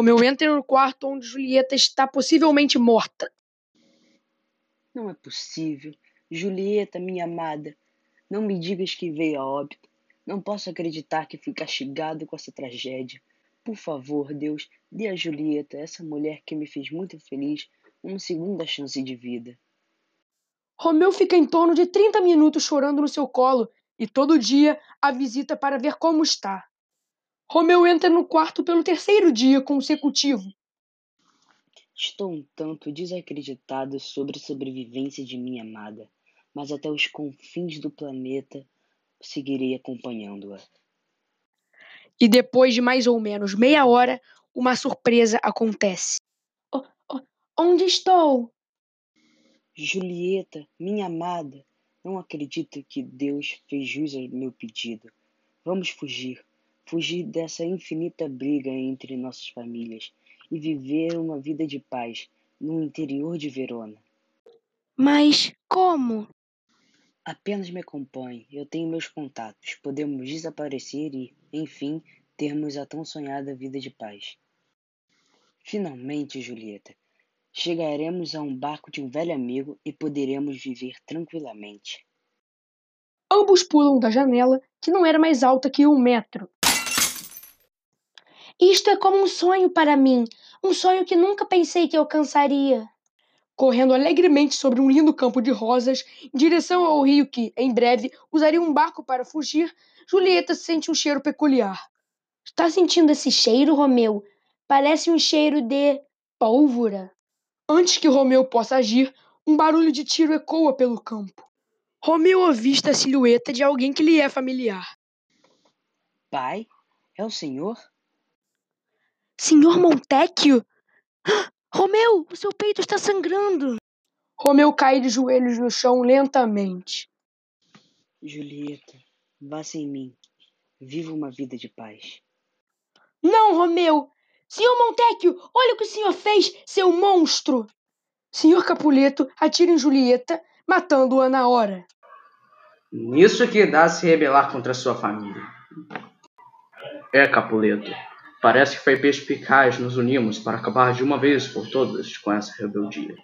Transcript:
Romeu entra no quarto onde Julieta está possivelmente morta. Não é possível. Julieta, minha amada, não me digas que veio a óbito. Não posso acreditar que fui castigado com essa tragédia. Por favor, Deus, dê a Julieta, essa mulher que me fez muito feliz, uma segunda chance de vida. Romeu fica em torno de 30 minutos chorando no seu colo e todo dia a visita para ver como está. Romeu entra no quarto pelo terceiro dia consecutivo. Estou um tanto desacreditado sobre a sobrevivência de minha amada, mas até os confins do planeta seguirei acompanhando-a. E depois de mais ou menos meia hora, uma surpresa acontece. Oh, oh, onde estou? Julieta, minha amada, não acredito que Deus fez jus ao meu pedido. Vamos fugir, fugir dessa infinita briga entre nossas famílias e viver uma vida de paz no interior de Verona. Mas como? Apenas me acompanhe, eu tenho meus contatos. Podemos desaparecer e, enfim, termos a tão sonhada vida de paz. Finalmente, Julieta, chegaremos a um barco de um velho amigo e poderemos viver tranquilamente. Ambos pulam da janela, que não era mais alta que um metro. Isto é como um sonho para mim, um sonho que nunca pensei que alcançaria. Correndo alegremente sobre um lindo campo de rosas, em direção ao rio que, em breve, usaria um barco para fugir, Julieta sente um cheiro peculiar. Está sentindo esse cheiro, Romeu? Parece um cheiro de pólvora. Antes que Romeu possa agir, um barulho de tiro ecoa pelo campo. Romeu avista a silhueta de alguém que lhe é familiar. Pai? É o senhor? Senhor Montecchio? Romeu, o seu peito está sangrando. Romeu cai de joelhos no chão lentamente. Julieta, vá sem mim. Viva uma vida de paz. Não, Romeu! Senhor Montecchio, olha o que o senhor fez, seu monstro! Senhor Capuleto atira em Julieta, matando-a na hora. Nisso que dá se rebelar contra sua família. É, Capuleto. Parece que foi perspicaz nos unirmos para acabar de uma vez por todas com essa rebeldia.